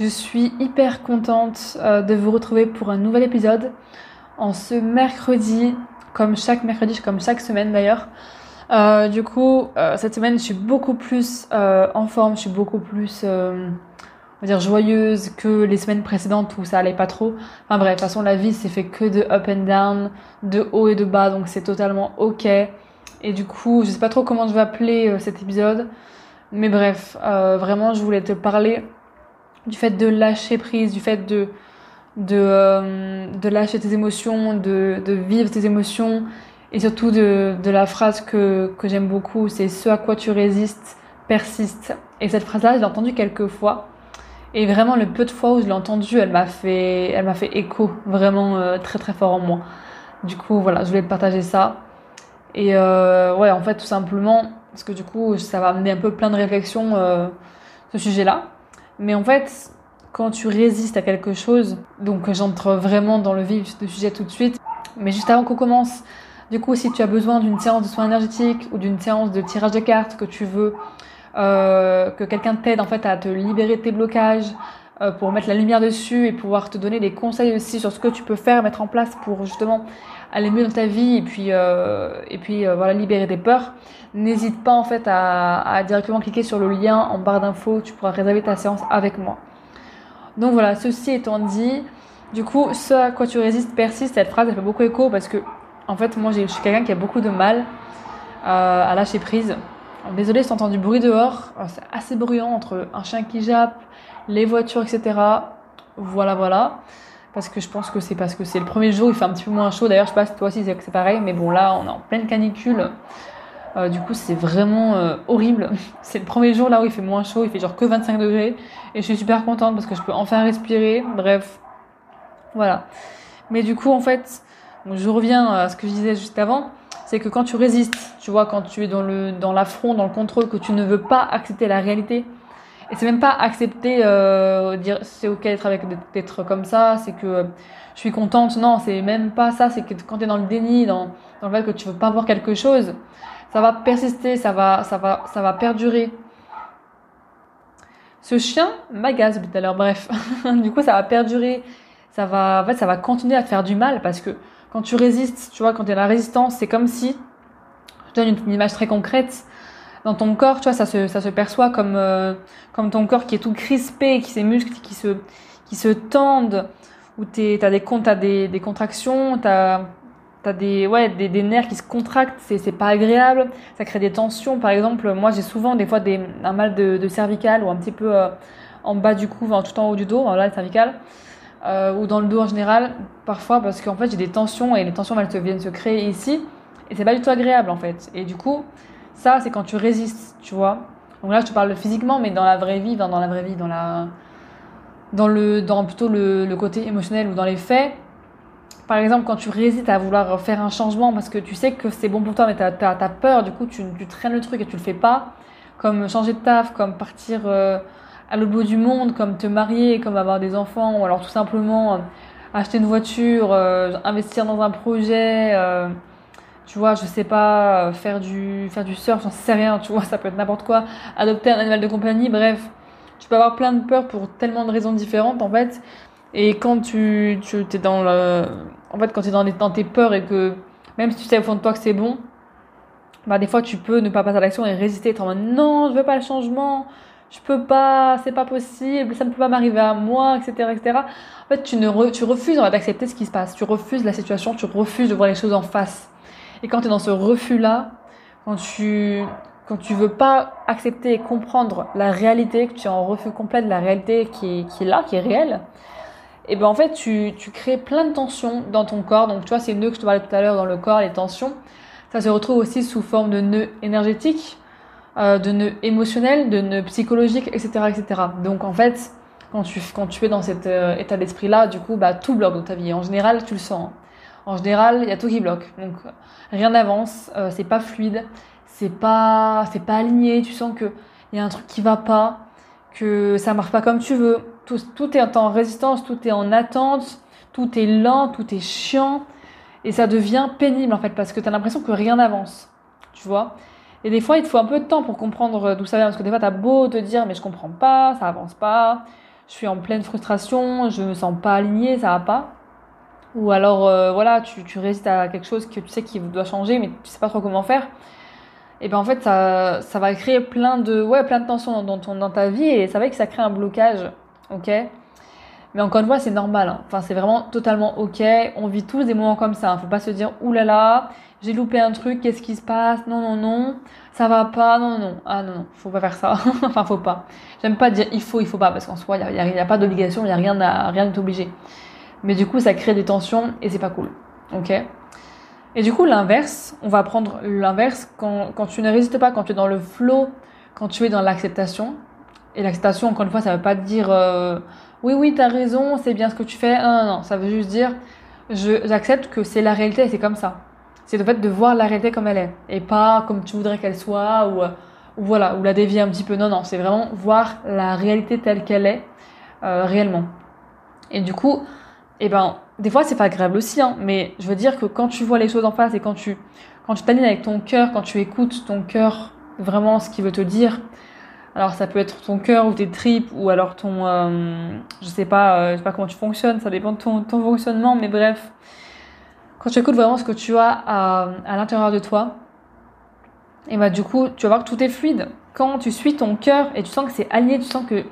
Je suis hyper contente euh, de vous retrouver pour un nouvel épisode en ce mercredi, comme chaque mercredi, comme chaque semaine d'ailleurs. Euh, du coup, euh, cette semaine, je suis beaucoup plus en forme, je suis beaucoup plus, on va dire, joyeuse que les semaines précédentes où ça allait pas trop. Enfin bref, de toute façon, la vie, c'est fait que de up and down, de haut et de bas, donc c'est totalement ok. Et du coup, je sais pas trop comment je vais appeler cet épisode. Mais bref, vraiment, je voulais te parler du fait de lâcher prise, du fait de, de, euh, de lâcher tes émotions, de, de, vivre tes émotions, et surtout de, de la phrase que, que j'aime beaucoup, c'est ce à quoi tu résistes persiste. Et cette phrase-là, je l'ai entendue quelques fois. Et vraiment, le peu de fois où je l'ai entendue, elle m'a fait, elle m'a fait écho vraiment euh, très très fort en moi. Du coup, voilà, je voulais partager ça. Et euh, ouais, en fait, tout simplement, parce que du coup, ça va amener un peu plein de réflexions, ce sujet-là. Mais en fait, quand tu résistes à quelque chose, donc j'entre vraiment dans le vif du sujet tout de suite, mais juste avant qu'on commence, du coup, si tu as besoin d'une séance de soins énergétiques ou d'une séance de tirage de cartes que tu veux, euh, que quelqu'un t'aide en fait à te libérer de tes blocages, euh, pour mettre la lumière dessus et pouvoir te donner des conseils aussi sur ce que tu peux faire, mettre en place pour justement aller mieux dans ta vie et puis euh, et puis euh, voilà libérer tes peurs. N'hésite pas en fait à, directement cliquer sur le lien en barre d'infos, tu pourras réserver ta séance avec moi. Donc voilà, ceci étant dit, du coup, ce à quoi tu résistes persiste. Cette phrase elle fait beaucoup écho parce que en fait moi je suis quelqu'un qui a beaucoup de mal à lâcher prise. Désolée si du bruit dehors, c'est assez bruyant entre un chien qui jappe, les voitures, etc. Voilà, voilà. Parce que je pense que c'est parce que c'est le premier jour, il fait un petit peu moins chaud. D'ailleurs, je sais pas si toi aussi c'est pareil, mais bon, là, on est en pleine canicule. Euh, du coup, c'est vraiment euh, horrible. C'est le premier jour là où il fait moins chaud, il fait genre que 25 degrés. Et je suis super contente parce que je peux enfin respirer. Bref, voilà. Mais du coup, en fait, je reviens à ce que je disais juste avant. C'est que quand tu résistes, tu vois, quand tu es dans le dans l'affront, dans le contrôle, que tu ne veux pas accepter la réalité, et c'est même pas accepter, euh, dire c'est ok d'être avec d'être comme ça, c'est que je suis contente. Non, c'est même pas ça. C'est que quand tu es dans le déni, dans, dans le fait que tu veux pas voir quelque chose, ça va persister, ça va, ça va, ça va perdurer. Ce chien m'agace tout à l'heure. Bref, du coup, ça va perdurer. Ça va, en fait, ça va continuer à te faire du mal parce que quand tu résistes, tu vois, quand tu es dans la résistance, c'est comme si, je donne une image très concrète, dans ton corps, tu vois, ça se, ça se perçoit comme, euh, comme ton corps qui est tout crispé, qui ses muscles qui se, qui se tendent, où tu as des, des, des contractions, t'as as des, ouais, des, des nerfs qui se contractent, c'est pas agréable, ça crée des tensions. Par exemple, moi j'ai souvent des fois des, un mal de, de cervical ou un petit peu euh, en bas du cou, tout en haut du dos, là, le cervical. Euh, ou dans le dos en général, parfois parce qu'en fait j'ai des tensions et les tensions elles viennent se créer ici et c'est pas du tout agréable en fait. Et du coup, ça, c'est quand tu résistes, tu vois. Donc là, je te parle physiquement, mais dans la vraie vie, dans, la vraie vie, dans la, dans le, dans plutôt le, côté émotionnel ou dans les faits. Par exemple, quand tu résistes à vouloir faire un changement parce que tu sais que c'est bon pour toi, mais tu as, peur, du coup, tu, tu, traînes le truc et tu le fais pas. Comme changer de taf, comme partir euh, à l'autre bout du monde, comme te marier, comme avoir des enfants, ou alors tout simplement euh, acheter une voiture, euh, investir dans un projet tu vois, je sais pas, euh, faire du, faire du surf, j'en sais rien, tu vois, ça peut être n'importe quoi, adopter un animal de compagnie, bref. Tu peux avoir plein de peurs pour tellement de raisons différentes, en fait. Et quand tu, tu es dans le, en fait, quand es dans, dans tes peurs et que, même si tu sais au fond de toi que c'est bon, bah, des fois, tu peux ne pas passer à l'action et résister, être en mode, non, je veux pas le changement, je peux pas, c'est pas possible, ça ne peut pas m'arriver à moi, etc., etc. En fait, tu, ne tu refuses d'accepter ce qui se passe, tu refuses la situation, tu refuses de voir les choses en face. Et quand tu es dans ce refus-là, quand tu, quand tu veux pas accepter et comprendre la réalité, que tu es en refus complet de la réalité qui est, qui est là, qui est réelle, et ben en fait, tu, tu crées plein de tensions dans ton corps. Donc, tu vois, ces nœuds que je te parlais tout à l'heure dans le corps, les tensions, ça se retrouve aussi sous forme de nœuds énergétiques euh, de nœuds émotionnels, de nœuds psychologiques, etc., etc. Donc en fait, quand tu, quand tu es dans cet euh, état d'esprit-là, du coup, bah, tout bloque dans ta vie. En général, tu le sens. En général, il y a tout qui bloque. Donc rien n'avance, euh, c'est pas fluide, c'est pas, c'est pas aligné. Tu sens que il y a un truc qui va pas, que ça marche pas comme tu veux. Tout, tout est en résistance, tout est en attente, tout est lent, tout est chiant. Et ça devient pénible en fait parce que tu as l'impression que rien n'avance. Tu vois et des fois, il te faut un peu de temps pour comprendre d'où ça vient. Parce que des fois, t'as beau te dire, mais je comprends pas, ça avance pas, je suis en pleine frustration, je me sens pas aligné, ça va pas. Ou alors, euh, voilà, tu, résistes à quelque chose que tu sais qu'il doit changer, mais tu sais pas trop comment faire. Et ben en fait, ça, ça va créer plein de, ouais, plein de tensions dans, ton, dans ta vie et ça va que ça crée un blocage. Ok? Mais encore une fois, c'est normal. Hein. Enfin, c'est vraiment totalement ok. On vit tous des moments comme ça. Hein. Faut pas se dire, oulala, j'ai loupé un truc, qu'est-ce qui se passe? Non, non, non, ça va pas, non, non, ah non, non, faut pas faire ça. enfin, faut pas. J'aime pas dire il faut, il faut pas, parce qu'en soi, il n'y a, y a, pas d'obligation, il n'y a rien à rien n'est obligé. Mais du coup, ça crée des tensions et c'est pas cool. Ok Et du coup, l'inverse, on va prendre l'inverse quand, quand tu ne résistes pas, quand tu es dans le flow, quand tu es dans l'acceptation. Et l'acceptation, encore une fois, ça veut pas dire. Euh, oui, oui, t'as raison, c'est bien ce que tu fais. Non, non, ça veut juste dire, j'accepte que c'est la réalité et c'est comme ça. C'est le fait de voir la réalité comme elle est et pas comme tu voudrais qu'elle soit ou, ou, voilà, ou la dévier un petit peu. Non, non, c'est vraiment voir la réalité telle qu'elle est euh, réellement. Et du coup, eh ben, des fois c'est pas agréable aussi, hein, mais je veux dire que quand tu vois les choses en face et quand tu quand tu t'alignes avec ton cœur, quand tu écoutes ton cœur vraiment ce qu'il veut te dire, alors ça peut être ton cœur ou tes tripes ou alors ton, euh, je sais pas, euh, je sais pas comment tu fonctionnes, ça dépend de ton, ton fonctionnement, mais bref, quand tu écoutes vraiment ce que tu as à, à l'intérieur de toi, et bah du coup tu vas voir que tout est fluide. Quand tu suis ton cœur et tu sens que c'est aligné, tu sens que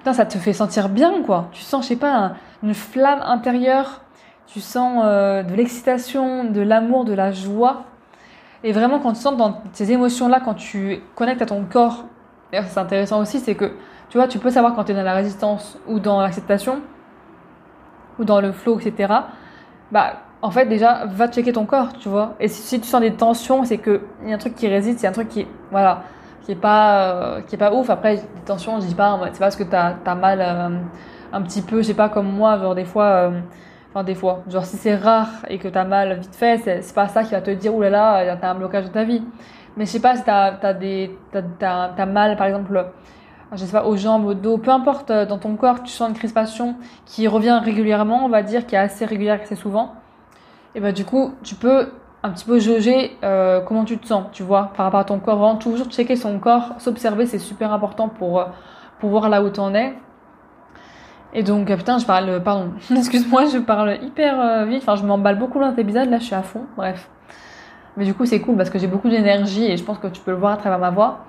putain ça te fait sentir bien quoi. Tu sens je sais pas une flamme intérieure, tu sens euh, de l'excitation, de l'amour, de la joie. Et vraiment quand tu sens dans ces émotions là, quand tu connectes à ton corps c'est intéressant aussi, c'est que tu vois, tu peux savoir quand tu es dans la résistance ou dans l'acceptation ou dans le flow, etc. Bah, en fait, déjà, va checker ton corps, tu vois. Et si, tu sens des tensions, c'est qu'il y a un truc qui résiste, il y a un truc qui, voilà, qui est pas, euh, qui est pas ouf. Après, des tensions, je dis pas, c'est parce que t'as as mal euh, un petit peu, je sais pas, comme moi, genre des fois, euh, enfin des fois, genre si c'est rare et que t'as mal vite fait, c'est pas ça qui va te dire, oulala, t'as un blocage de ta vie. Mais je sais pas si t'as as des t'as, mal par exemple je sais pas aux jambes, au dos, peu importe dans ton corps, tu sens une crispation qui revient régulièrement, on va dire, qui est assez régulière, assez souvent. Et bah du coup, tu peux un petit peu jauger euh, comment tu te sens, tu vois, par rapport à ton corps. Vraiment toujours checker son corps, s'observer, c'est super important pour euh, pour voir là où tu en es. Et donc, putain, je parle, pardon, excuse-moi, je parle hyper vite. Enfin, je m'emballe beaucoup dans cet épisode. Là, je suis à fond. Bref. Mais du coup, c'est cool parce que j'ai beaucoup d'énergie et je pense que tu peux le voir à travers ma voix.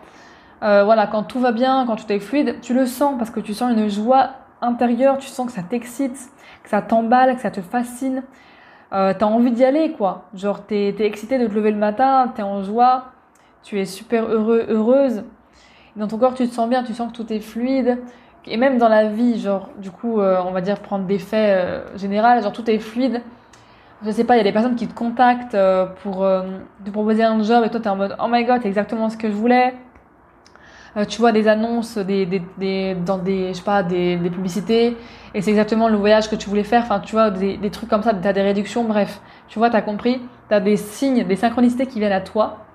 Euh, voilà, quand tout va bien, quand tout est fluide, tu le sens parce que tu sens une joie intérieure, tu sens que ça t'excite, que ça t'emballe, que ça te fascine. Euh, t'as envie d'y aller, quoi. Genre, t'es es excité de te lever le matin, t'es en joie, tu es super heureux, heureuse. Dans ton corps, tu te sens bien, tu sens que tout est fluide. Et même dans la vie, genre, du coup, euh, on va dire prendre des faits euh, généraux, genre tout est fluide je sais pas, il y a des personnes qui te contactent pour te proposer un job et toi tu es en mode oh my god, c'est exactement ce que je voulais. Euh, tu vois des annonces des, des, dans des, je sais pas, des, des publicités et c'est exactement le voyage que tu voulais faire. Enfin, tu vois, des, des trucs comme ça, tu as des réductions, bref. Tu vois, tu as compris, tu as des signes, des synchronicités qui viennent à toi.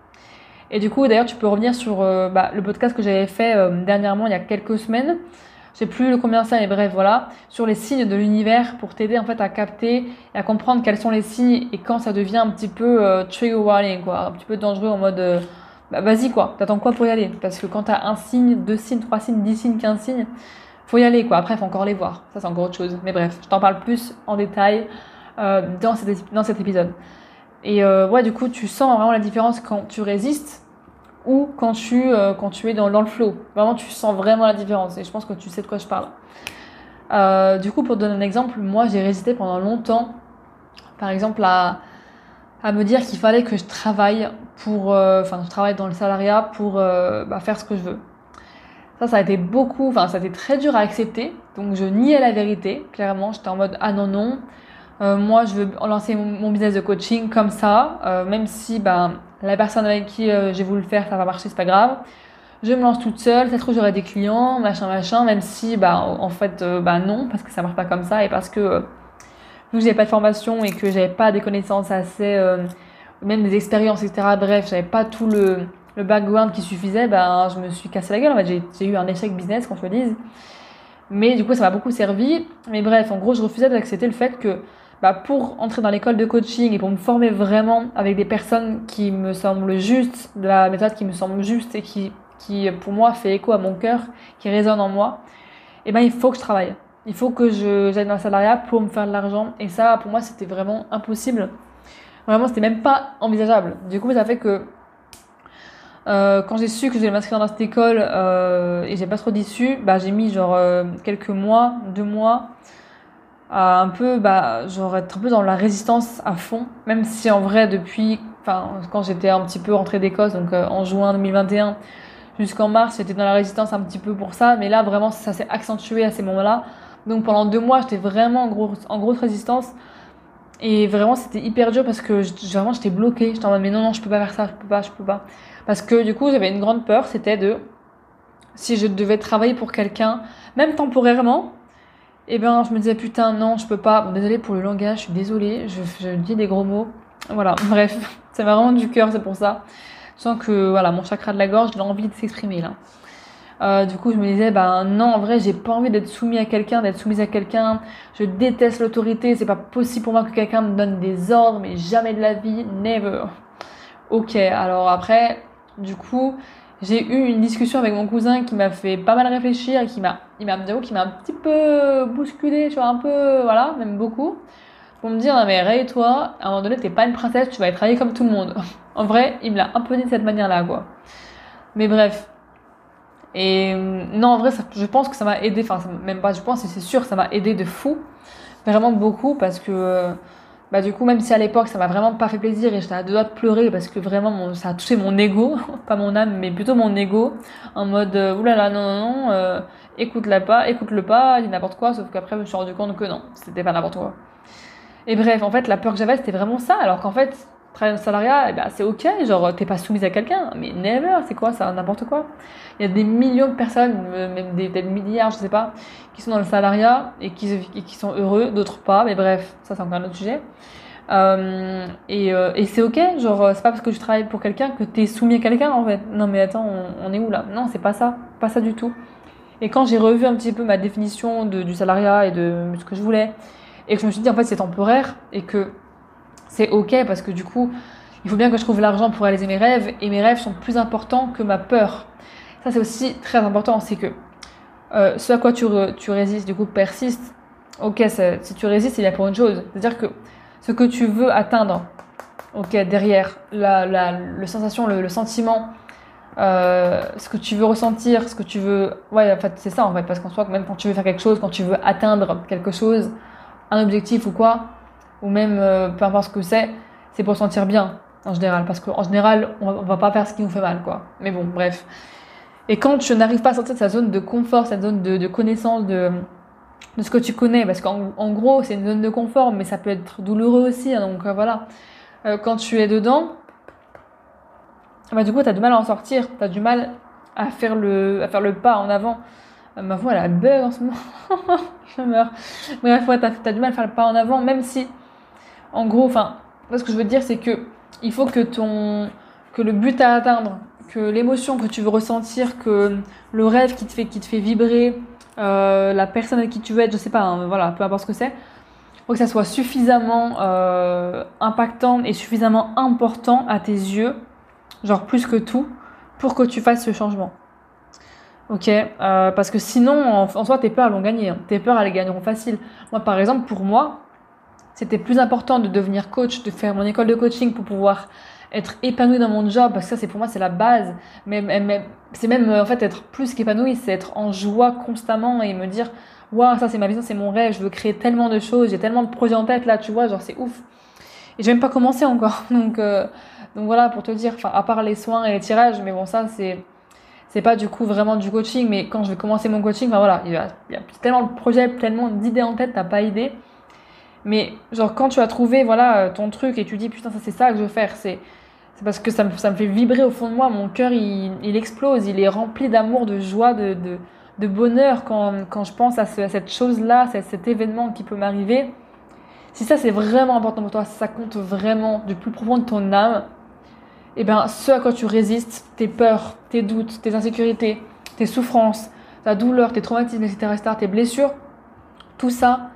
Et du coup, d'ailleurs, tu peux revenir sur bah, le podcast que j'avais fait dernièrement, il y a quelques semaines je sais plus le combien c'est, mais bref, voilà, sur les signes de l'univers pour t'aider en fait à capter et à comprendre quels sont les signes et quand ça devient un petit peu euh, trigger warning, quoi, un petit peu dangereux en mode, euh, bah vas-y quoi, t'attends quoi pour y aller? Parce que quand t'as un signe, deux signes, trois signes, dix signes, quinze signes, faut y aller quoi. Après, faut encore les voir, ça c'est encore autre chose. Mais bref, je t'en parle plus en détail euh, dans, cet, dans épisode. Et ouais, du coup, tu sens vraiment la différence quand tu résistes ou quand tu, euh, quand tu es dans, dans le flow. Vraiment, tu sens vraiment la différence et je pense que tu sais de quoi je parle. Euh, du coup, pour donner un exemple, moi j'ai résisté pendant longtemps, par exemple, à, à me dire qu'il fallait que je travaille pour, euh, enfin, je travaille dans le salariat pour bah, faire ce que je veux. Ça, ça a été beaucoup, enfin, ça a été très dur à accepter. Donc, je niais la vérité. Clairement, j'étais en mode ah non non. moi, je veux lancer mon, business de coaching comme ça, même si ben la personne avec qui euh, j'ai voulu le faire, ça va marcher, c'est pas grave. Je me lance toute seule, peut-être que j'aurai des clients, machin, machin, même si, bah, en fait, euh, bah, non, parce que ça marche pas comme ça et parce que, euh, vu que j'avais pas de formation et que j'avais pas des connaissances assez, même des expériences, etc., bref, j'avais pas tout le, le background qui suffisait, ben, je me suis cassé la gueule, en fait, j'ai eu un échec business, qu'on se le dise. Mais du coup, ça m'a beaucoup servi. Mais bref, en gros, je refusais d'accepter le fait que bah, pour entrer dans l'école de coaching et pour me former vraiment avec des personnes qui me semblent justes, de la méthode qui me semble juste et qui, qui pour moi fait écho à mon cœur, qui résonne en moi, et eh ben il faut que je travaille. Il faut que j'aille dans le salariat pour me faire de l'argent. Et ça, pour moi, c'était vraiment impossible. Vraiment, c'était même pas envisageable. Du coup, ça fait que euh, quand j'ai su que je m'inscrire dans cette école euh, et j'ai pas trop d'issue, bah, j'ai mis genre euh, quelques mois, deux mois à un peu, bah, genre être un peu dans la résistance à fond, même si en vrai depuis, enfin, quand j'étais un petit peu rentrée d'Écosse, donc en juin 2021 jusqu'en mars, j'étais dans la résistance un petit peu pour ça, mais là vraiment ça s'est accentué à ces moments-là. Donc pendant deux mois, j'étais vraiment en, gros, en grosse résistance. Et vraiment, c'était hyper dur parce que vraiment, j'étais bloquée. J'étais en mode, mais non, non, je peux pas faire ça, je peux pas, je peux pas. Parce que du coup, j'avais une grande peur, c'était de, si je devais travailler pour quelqu'un, même temporairement, et eh ben je me disais putain non je peux pas bon, désolé pour le langage je suis désolée je, dis des gros mots voilà bref ça va vraiment du cœur c'est pour ça je sens que voilà mon chakra de la gorge a envie de s'exprimer là euh, du coup je me disais ben non en vrai j'ai pas envie d'être soumis à quelqu'un d'être soumise à quelqu'un je déteste l'autorité c'est pas possible pour moi que quelqu'un me donne des ordres mais jamais de la vie never ok alors après du coup j'ai eu une discussion avec mon cousin qui m'a fait pas mal réfléchir et qui m'a, il m'a, qui m'a un petit peu bousculé, tu vois, un peu, voilà, même beaucoup, pour me dire, non mais raye-toi, à un moment donné, t'es pas une princesse, tu vas être raillée comme tout le monde. en vrai, il me l'a un peu dit de cette manière-là, quoi. Mais bref. Et non, en vrai, je pense que ça m'a aidé, enfin, même pas, je pense, c'est sûr, ça m'a aidé de fou. Vraiment beaucoup, parce que bah du coup même si à l'époque ça m'a vraiment pas fait plaisir et j'étais à deux doigts de pleurer parce que vraiment ça a touché mon ego pas mon âme mais plutôt mon ego en mode euh, oulala non non non euh, écoute-la pas écoute-le pas dit n'importe quoi sauf qu'après je me suis rendu compte que non c'était pas n'importe quoi et bref en fait la peur que j'avais c'était vraiment ça alors qu'en fait travailler salariat, eh ben, c'est ok, genre t'es pas soumise à quelqu'un, mais never, c'est quoi ça, n'importe quoi. Il y a des millions de personnes, euh, même des, milliards, je sais pas, qui sont dans le salariat et qui, sont heureux, d'autres pas, mais bref, ça c'est encore un autre sujet. Euh, et, euh, et c'est ok, genre c'est pas parce que tu travailles pour quelqu'un que t'es soumis à quelqu'un en fait. Non mais attends, on, est où là? Non, c'est pas ça, pas ça du tout. Et quand j'ai revu un petit peu ma définition du salariat et de ce que je voulais, et que je me suis dit en fait c'est temporaire et que c'est ok parce que du coup, il faut bien que je trouve l'argent pour réaliser mes rêves et mes rêves sont plus importants que ma peur. Ça, c'est aussi très important, c'est que euh, ce à quoi tu, résistes, du coup, persiste. Ok, si tu résistes, il y a pour une chose. C'est-à-dire que ce que tu veux atteindre, ok, derrière, la, la le sensation, le, sentiment, euh, ce que tu veux ressentir, ce que tu veux. Ouais, en fait, c'est ça, en fait, parce qu'en soi, même quand tu veux faire quelque chose, quand tu veux atteindre quelque chose, un objectif ou quoi, ou même euh, peu importe ce que c'est, c'est pour se sentir bien en général, parce qu'en général, on va, va pas faire ce qui nous fait mal, quoi. Mais bon, bref. Et quand tu n'arrives pas à sortir de sa zone de confort, cette zone de, de connaissance de, de ce que tu connais, parce qu'en gros, c'est une zone de confort, mais ça peut être douloureux aussi, hein, donc euh, voilà. Euh, quand tu es dedans, bah, du coup, tu as du mal à en sortir, tu as du mal à faire, le, à faire le pas en avant. ma voix, elle a bug en ce moment. je meurs. Bref, ouais, t'as as du mal à faire le pas en avant, même si en gros, enfin, ce que je veux dire, c'est que il faut que le but à atteindre, que l'émotion que tu veux ressentir, que le rêve qui te fait, qui te fait vibrer, euh, la personne avec qui tu veux être, je sais pas, hein, voilà, peu importe ce que c'est, faut que ça soit suffisamment euh, impactant et suffisamment important à tes yeux, genre plus que tout, pour que tu fasses ce changement. Ok, euh, parce que sinon, en, soi, tes peurs vont gagner. Hein. Tes peurs, elles gagneront facile. Moi, par exemple, pour moi, c'était plus important de devenir coach, de faire mon école de coaching pour pouvoir être épanoui dans mon job, parce que ça, c'est pour moi, c'est la base. Mais, c'est même, en fait, être plus qu'épanoui, c'est être en joie constamment et me dire, waouh, ça, c'est ma vision, c'est mon rêve, je veux créer tellement de choses, j'ai tellement de projets en tête, là, tu vois, genre, c'est ouf. Et j'ai même pas commencé encore. Donc, euh, donc voilà, pour te dire, enfin, à part les soins et les tirages, mais bon, ça, c'est, c'est pas du coup vraiment du coaching, mais quand je vais commencer mon coaching, enfin voilà, il y a, il y a tellement de projets, tellement d'idées en tête, t'as pas idée. Mais genre quand tu as trouvé voilà ton truc et tu dis putain ça c'est ça que je veux faire, c'est c'est parce que ça me, ça me fait vibrer au fond de moi, mon cœur il, il explose, il est rempli d'amour, de joie, de, de, bonheur quand, quand, je pense à, à cette chose-là, cet événement qui peut m'arriver. Si ça c'est vraiment important pour toi, si ça compte vraiment du plus profond de ton âme, et eh bien ce à quoi tu résistes, tes peurs, tes doutes, tes insécurités, tes souffrances, ta douleur, tes traumatismes, etc., etc., tes blessures, tout ça,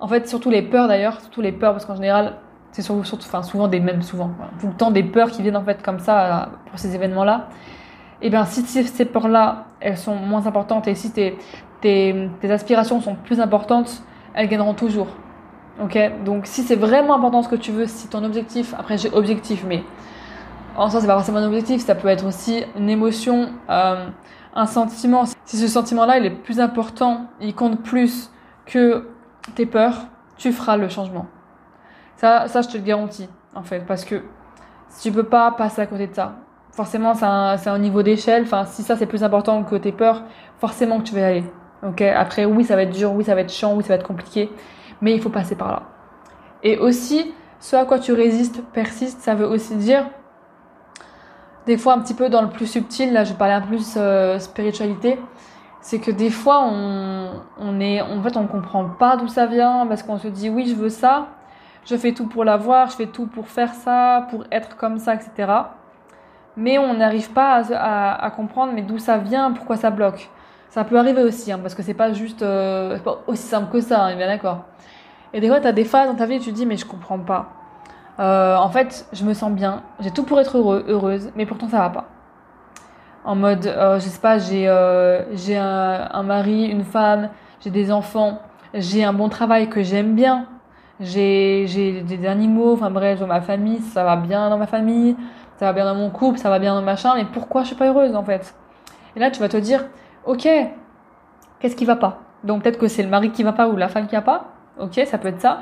en fait, surtout les peurs d'ailleurs, surtout les peurs, parce qu'en général, c'est surtout, enfin, souvent des mêmes, souvent, tout le temps des peurs qui viennent en fait comme ça euh, pour ces événements-là. Et eh bien, si ces peurs-là, elles sont moins importantes et si tes, tes, tes aspirations sont plus importantes, elles gagneront toujours. Ok? Donc, si c'est vraiment important ce que tu veux, si ton objectif, après j'ai objectif, mais en soi, c'est pas forcément un objectif, ça peut être aussi une émotion, euh, un sentiment. Si ce sentiment-là, il est plus important, il compte plus que tes peurs, tu feras le changement. Ça, ça je te le garantis, en fait, parce que tu peux pas passer à côté de ça, forcément, c'est un, un, niveau d'échelle. Enfin, si ça c'est plus important que tes peurs, forcément que tu vas y aller. Ok? Après, oui, ça va être dur, oui, ça va être chiant, oui, ça va être compliqué, mais il faut passer par là. Et aussi, ce à quoi tu résistes persiste, ça veut aussi dire, des fois un petit peu dans le plus subtil, là je parler un peu plus euh, spiritualité, c'est que des fois on, on est en fait on comprend pas d'où ça vient parce qu'on se dit oui je veux ça je fais tout pour l'avoir je fais tout pour faire ça pour être comme ça etc mais on n'arrive pas à, comprendre mais d'où ça vient pourquoi ça bloque. Ça peut arriver aussi hein, parce que c'est pas juste euh, pas aussi simple que ça bien d'accord. Et des fois tu as des phases dans ta vie tu te dis mais je comprends pas. Euh, en fait je me sens bien j'ai tout pour être heureux, heureuse mais pourtant ça va pas en mode, euh, je sais pas, j'ai euh, j'ai un, un, mari, une femme, j'ai des enfants, j'ai un bon travail que j'aime bien, j'ai des animaux, enfin bref, ma famille, ça va bien dans ma famille, ça va bien dans mon couple, ça va bien dans machin, mais pourquoi je suis pas heureuse en fait? Et là, tu vas te dire, ok, qu'est-ce qui va pas? Donc peut-être que c'est le mari qui va pas ou la femme qui va pas, ok, ça peut être ça.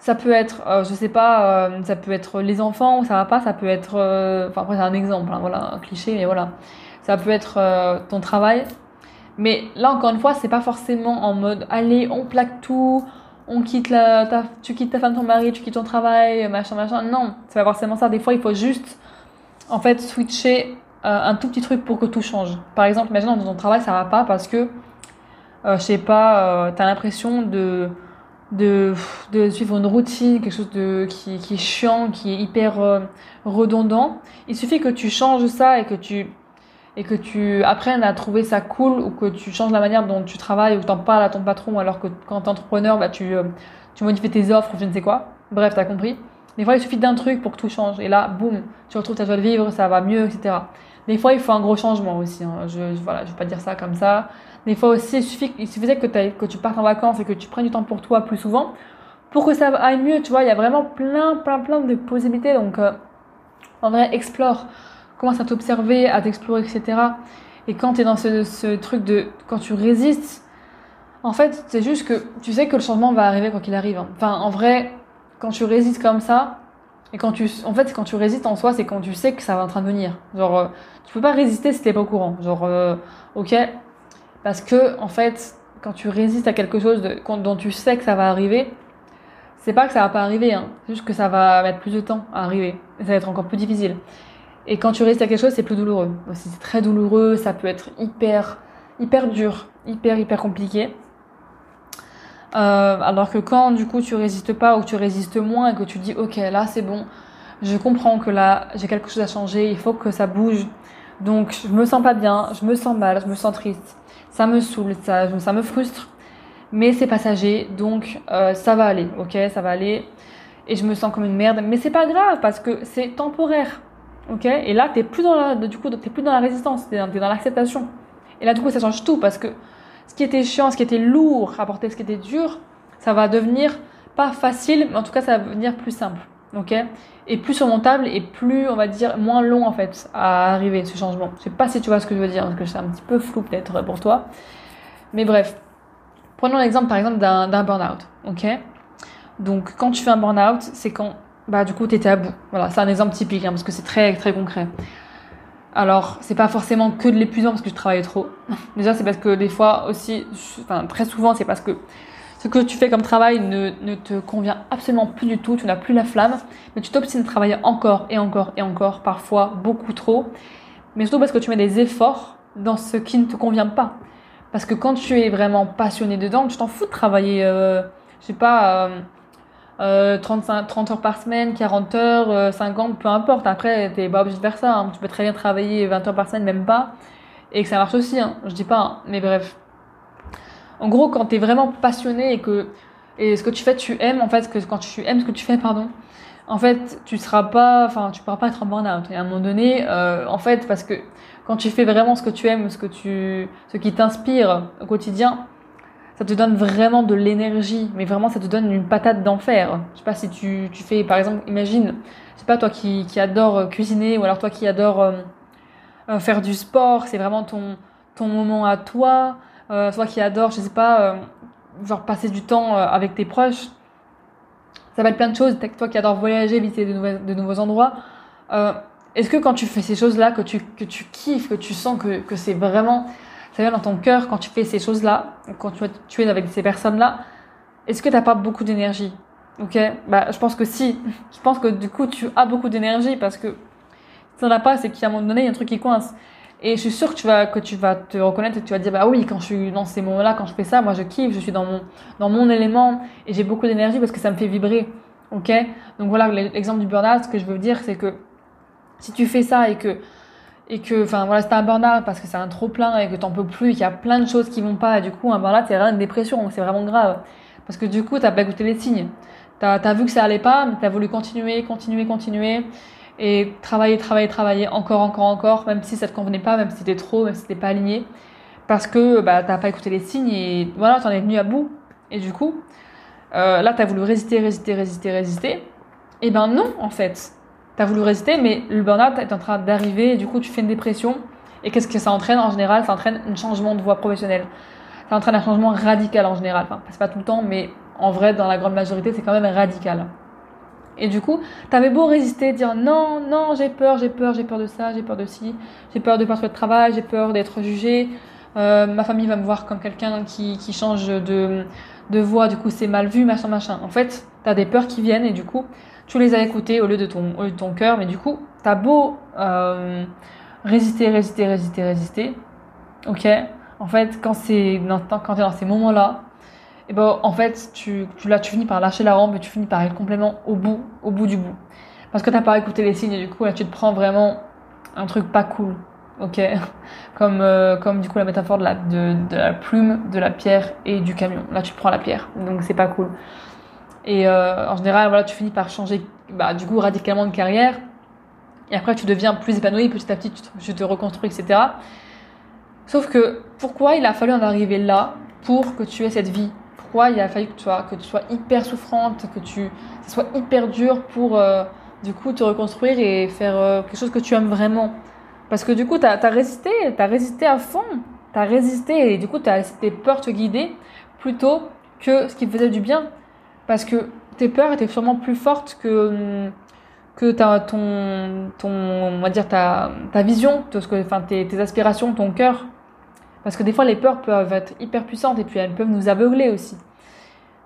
Ça peut être, euh, je sais pas, euh, ça peut être les enfants, ça va pas, ça peut être, euh, enfin après c'est un exemple, hein, voilà, un cliché, mais voilà ça peut être euh, ton travail. Mais là, encore une fois, c'est pas forcément en mode allez, on plaque tout, on quitte la, ta, tu quittes ta femme, ton mari, tu quittes ton travail, machin, machin. Non, c'est pas forcément ça. Des fois, il faut juste, en fait, switcher euh, un tout petit truc pour que tout change. Par exemple, imagine dans ton travail, ça va pas parce que, euh, je sais pas, tu as l'impression de, de, de, suivre une routine, quelque chose de, qui, qui est chiant, qui est hyper redondant. Il suffit que tu changes ça et que tu et que tu apprennes à trouver ça cool ou que tu changes la manière dont tu travailles ou que tu en parles à ton patron alors que quand tu es entrepreneur, bah, tu, euh, modifies tes offres ou je ne sais quoi. Bref, tu as compris. Des fois, il suffit d'un truc pour que tout change. Et là, boum, tu retrouves ta joie de vivre, ça va mieux, etc. Des fois, il faut un gros changement aussi. Hein. Je ne voilà, je vais pas dire ça comme ça. Des fois aussi, il, suffisait que, que tu partes en vacances et que tu prennes du temps pour toi plus souvent pour que ça aille mieux. Tu vois, il y a vraiment plein, plein, plein de possibilités. Donc, euh, en vrai, explore commence à t'observer, à t'explorer, etc. Et quand tu es dans ce, truc de. Quand tu résistes, en fait, c'est juste que tu sais que le changement va arriver quand il arrive. Hein. Enfin, en vrai, quand tu résistes comme ça, et quand tu. En fait, quand tu résistes en soi, c'est quand tu sais que ça va en train de venir. Genre, euh, tu peux pas résister si t'es pas au courant. Genre, euh, ok Parce que, en fait, quand tu résistes à quelque chose dont tu sais que ça va arriver, c'est pas que ça va pas arriver, hein. c'est juste que ça va mettre plus de temps à arriver. Et ça va être encore plus difficile. Et quand tu résistes à quelque chose, c'est plus douloureux. Aussi, c'est très douloureux, ça peut être hyper, hyper dur, hyper, hyper compliqué. Euh, alors que quand du coup tu résistes pas ou tu résistes moins et que tu dis ok là c'est bon, je comprends que là j'ai quelque chose à changer, il faut que ça bouge. Donc je me sens pas bien, je me sens mal, je me sens triste, ça me saoule, ça, ça me frustre, mais c'est passager, donc euh, ça va aller, ok, ça va aller. Et je me sens comme une merde, mais c'est pas grave parce que c'est temporaire. Ok Et là, t'es plus dans la, du coup, t'es plus dans la résistance, t'es dans, dans l'acceptation. Et là, du coup, ça change tout parce que ce qui était chiant, ce qui était lourd à porter, ce qui était dur, ça va devenir pas facile, mais en tout cas, ça va devenir plus simple. ok Et plus surmontable et plus, on va dire, moins long en fait à arriver ce changement. Je sais pas si tu vois ce que je veux dire, parce que c'est un petit peu flou peut-être pour toi. Mais bref, prenons l'exemple par exemple d'un burn-out, ok Donc quand tu fais un burn-out, c'est quand, bah du coup, tu étais à bout. Voilà, c'est un exemple typique, hein, parce que c'est très très concret. Alors, c'est pas forcément que de l'épuisement parce que je travaille trop. Déjà, c'est parce que des fois aussi, enfin très souvent, c'est parce que ce que tu fais comme travail ne, ne, te convient absolument plus du tout, tu n'as plus la flamme, mais tu t'obstines de travailler encore et encore et encore, parfois beaucoup trop, mais surtout parce que tu mets des efforts dans ce qui ne te convient pas. Parce que quand tu es vraiment passionné dedans, tu t'en fous de travailler, euh, je sais pas, euh, 35, euh, 30 heures par semaine, 40 heures, 50, euh, peu importe. Après, t'es pas obligé de faire ça. Hein. Tu peux très bien travailler 20 heures par semaine, même pas. Et que ça marche aussi, hein. je dis pas. Hein. Mais bref. En gros, quand t'es vraiment passionné et que et ce que tu fais, tu aimes, en fait, que quand tu aimes ce que tu fais, pardon, en fait, tu seras pas, enfin, tu pourras pas être en burn-out. Et à un moment donné, en fait, parce que quand tu fais vraiment ce que tu aimes, ce que tu, ce qui t'inspire au quotidien, ça te donne vraiment de l'énergie, mais vraiment ça te donne une patate d'enfer. Je sais pas si tu, tu fais, par exemple, imagine, sais pas toi qui, qui adore cuisiner ou alors toi qui adore euh, euh, faire du sport, c'est vraiment ton, ton moment à toi. Euh, toi qui adore, je sais pas, euh, genre passer du temps avec tes proches. Ça va être plein de choses. Toi qui adore voyager, visiter de, nouveaux, de nouveaux endroits. Est-ce que quand tu fais ces choses-là, que tu, que tu kiffes, que tu sens que, que c'est vraiment, ça vient dans ton cœur quand tu fais ces choses-là, quand tu, es avec ces personnes-là, est-ce que tu n'as pas beaucoup d'énergie? Ok? Bah, je pense que si. Je pense que du coup, tu as beaucoup d'énergie parce que si tu n'en as pas, c'est qu'à un moment donné, il y a un truc qui coince. Et je suis sûre que tu vas, que tu vas te reconnaître et que tu vas dire, bah oui, quand je suis dans ces moments-là, quand je fais ça, moi je kiffe, je suis dans mon, dans mon élément et j'ai beaucoup d'énergie parce que ça me fait vibrer. Ok? Donc voilà, l'exemple du burn-out, ce que je veux dire, c'est que si tu fais ça et que et que enfin voilà c'est un burn-out parce que c'est un trop plein et que t'en peux plus qu'il y a plein de choses qui vont pas. Et du coup un burn-out c'est vraiment une dépression c'est vraiment grave. Parce que du coup t'as pas écouté les signes. T'as as vu que ça allait pas mais t'as voulu continuer continuer continuer. Et travailler travailler travailler encore encore encore même si ça te convenait pas même si c'était trop même si c'était pas aligné. Parce que bah t'as pas écouté les signes et voilà t'en es venu à bout. Et du coup euh, là t'as voulu résister résister résister résister. Et ben non en fait tu as voulu résister, mais le burn-out est en train d'arriver, et du coup, tu fais une dépression. Et qu'est-ce que ça entraîne en général? Ça entraîne un changement de voie professionnelle. Ça entraîne un changement radical en général. Enfin, c'est pas tout le temps, mais en vrai, dans la grande majorité, c'est quand même radical. Et du coup, t'avais beau résister, dire non, non, j'ai peur, j'ai peur, j'ai peur de ça, j'ai peur de ci, j'ai peur de pas trouver travail, j'ai peur d'être jugé, euh, ma famille va me voir comme quelqu'un qui, qui change de, de voix, du coup c'est mal vu, machin, machin. En fait, t'as des peurs qui viennent et du coup, tu les as écoutées au lieu de ton, de ton cœur, mais du coup, t'as beau euh, résister, résister, résister, résister, ok En fait, quand c'est quand t'es dans ces moments-là, et eh ben en fait, tu, tu, là, tu finis par lâcher la rampe et tu finis par être complètement au bout, au bout du bout. Parce que t'as pas écouté les signes et du coup, là, tu te prends vraiment un truc pas cool, ok? Comme, euh, comme du coup la métaphore de la, de, de la plume, de la pierre et du camion. Là, tu prends la pierre, donc c'est pas cool. Et euh, en général, voilà, tu finis par changer bah, du coup radicalement de carrière. Et après, tu deviens plus épanoui, petit à petit, tu te, reconstruis, etc. Sauf que pourquoi il a fallu en arriver là pour que tu aies cette vie? Pourquoi il a fallu que tu sois, que tu sois hyper souffrante, que tu ça soit hyper dur pour euh, du coup te reconstruire et faire euh, quelque chose que tu aimes vraiment? Parce que du coup, tu as, résisté, tu as résisté à fond, tu as résisté et du coup, tu as laissé tes peurs te guider plutôt que ce qui faisait du bien. Parce que tes peurs étaient sûrement plus fortes que, que ta, ton, ton, on dire ta, ta vision, tout ce que, enfin, tes, aspirations, ton cœur. Parce que des fois, les peurs peuvent être hyper puissantes et puis elles peuvent nous aveugler aussi.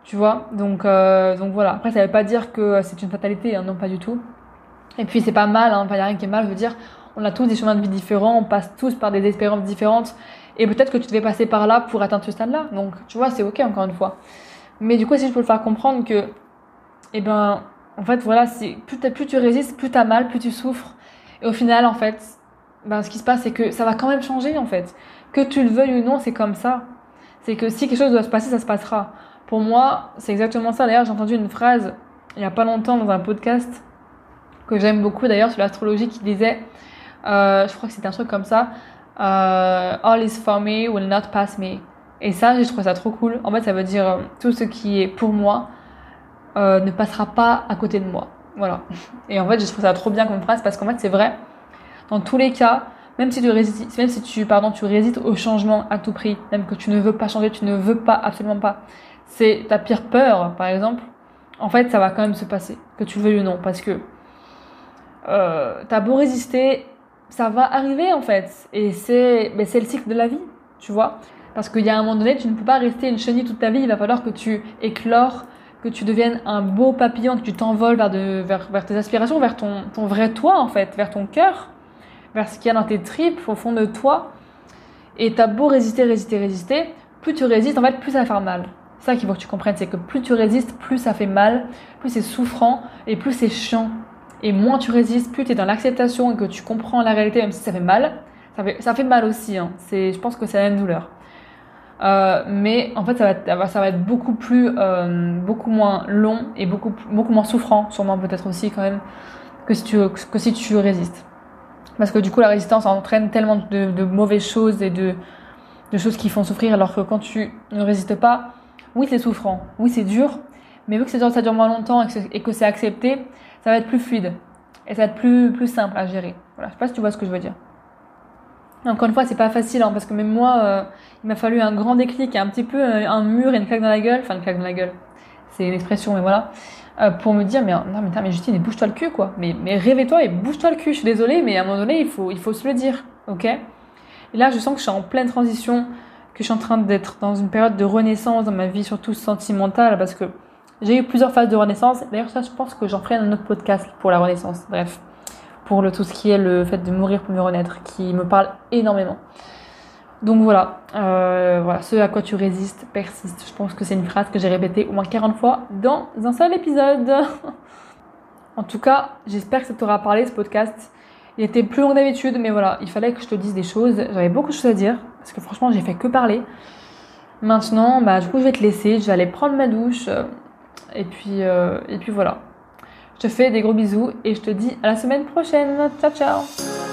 Tu vois? Donc, euh, donc voilà. Après, ça veut pas dire que c'est une fatalité, hein, non, pas du tout. Et puis, c'est pas mal, hein, il n'y a rien qui est mal. Je veux dire, on a tous des chemins de vie différents, on passe tous par des expériences différentes. Et peut-être que tu devais passer par là pour atteindre ce stade-là. Donc, tu vois, c'est ok, encore une fois. Mais du coup, si je peux le faire comprendre que, eh ben, en fait, voilà, plus tu résistes, plus t'as mal, plus tu souffres. Et au final, en fait, ben, ce qui se passe, c'est que ça va quand même changer, en fait. Que tu le veuilles ou non, c'est comme ça. C'est que si quelque chose doit se passer, ça se passera. Pour moi, c'est exactement ça. D'ailleurs, j'ai entendu une phrase il n'y a pas longtemps dans un podcast que j'aime beaucoup d'ailleurs sur l'astrologie qui disait, euh, je crois que c'était un truc comme ça, euh, All is for me will not pass me. Et ça, je trouve ça trop cool. En fait, ça veut dire euh, tout ce qui est pour moi euh, ne passera pas à côté de moi. Voilà. Et en fait, je trouve ça trop bien comme phrase parce qu'en fait, c'est vrai. Dans tous les cas, même si tu résistes, même si tu, pardon, tu résistes au changement à tout prix, même que tu ne veux pas changer, tu ne veux pas, absolument pas, c'est ta pire peur, par exemple, en fait, ça va quand même se passer, que tu le veuilles ou non, parce que euh, t'as beau résister, ça va arriver en fait, et c'est, c'est le cycle de la vie, tu vois, parce qu'il y a un moment donné, tu ne peux pas rester une chenille toute ta vie, il va falloir que tu éclores, que tu deviennes un beau papillon, que tu t'envoles vers, tes aspirations, vers ton, vrai toi en fait, vers ton cœur, vers ce qu'il y a dans tes tripes, au fond de toi. Et t'as beau résister, résister, résister, plus tu résistes, en fait, plus ça va faire mal. Ça qu'il faut que tu comprennes, c'est que plus tu résistes, plus ça fait mal, plus c'est souffrant et plus c'est chiant. Et moins tu résistes, plus tu es dans l'acceptation et que tu comprends la réalité, même si ça fait mal. Ça fait, ça fait mal aussi, hein. je pense que c'est la même douleur. Euh, mais en fait, ça va, ça va être beaucoup plus, euh, beaucoup moins long et beaucoup, beaucoup moins souffrant, sûrement peut-être aussi quand même, que si tu, que si tu résistes. Parce que du coup, la résistance entraîne tellement de, mauvaises choses et de, choses qui font souffrir, alors que quand tu ne résistes pas, oui, c'est souffrant, oui, c'est dur, mais vu que ça dure moins longtemps et que c'est accepté, ça va être plus fluide et ça va être plus, plus simple à gérer. Voilà, je sais pas si tu vois ce que je veux dire. Encore une fois, c'est pas facile, hein, parce que même moi, euh, il m'a fallu un grand déclic, un petit peu euh, un mur et une claque dans la gueule, enfin une claque dans la gueule, c'est une expression, mais voilà, euh, pour me dire mais non mais, mais Justine bouge-toi le cul quoi. Mais mais rêvez-toi et bouge-toi le cul je suis désolée mais à un moment donné il faut il faut se le dire ok? Et là je sens que je suis en pleine transition que je suis en train d'être dans une période de renaissance dans ma vie surtout sentimentale parce que j'ai eu plusieurs phases de renaissance. D'ailleurs ça je pense que j'en ferai un autre podcast pour la renaissance. Bref pour le tout ce qui est le fait de mourir pour mieux renaître qui me parle énormément donc voilà, euh, ce à quoi tu résistes persiste. Je pense que c'est une phrase que j'ai répétée au moins 40 fois dans un seul épisode. en tout cas, j'espère que ça t'aura parlé ce podcast. Il était plus long d'habitude, mais voilà, il fallait que je te dise des choses. J'avais beaucoup de choses à dire, parce que franchement, j'ai fait que parler. Maintenant, bah, du coup, je vais te laisser. Je vais aller prendre ma douche. Et puis, euh, et puis voilà. Je te fais des gros bisous et je te dis à la semaine prochaine. Ciao, ciao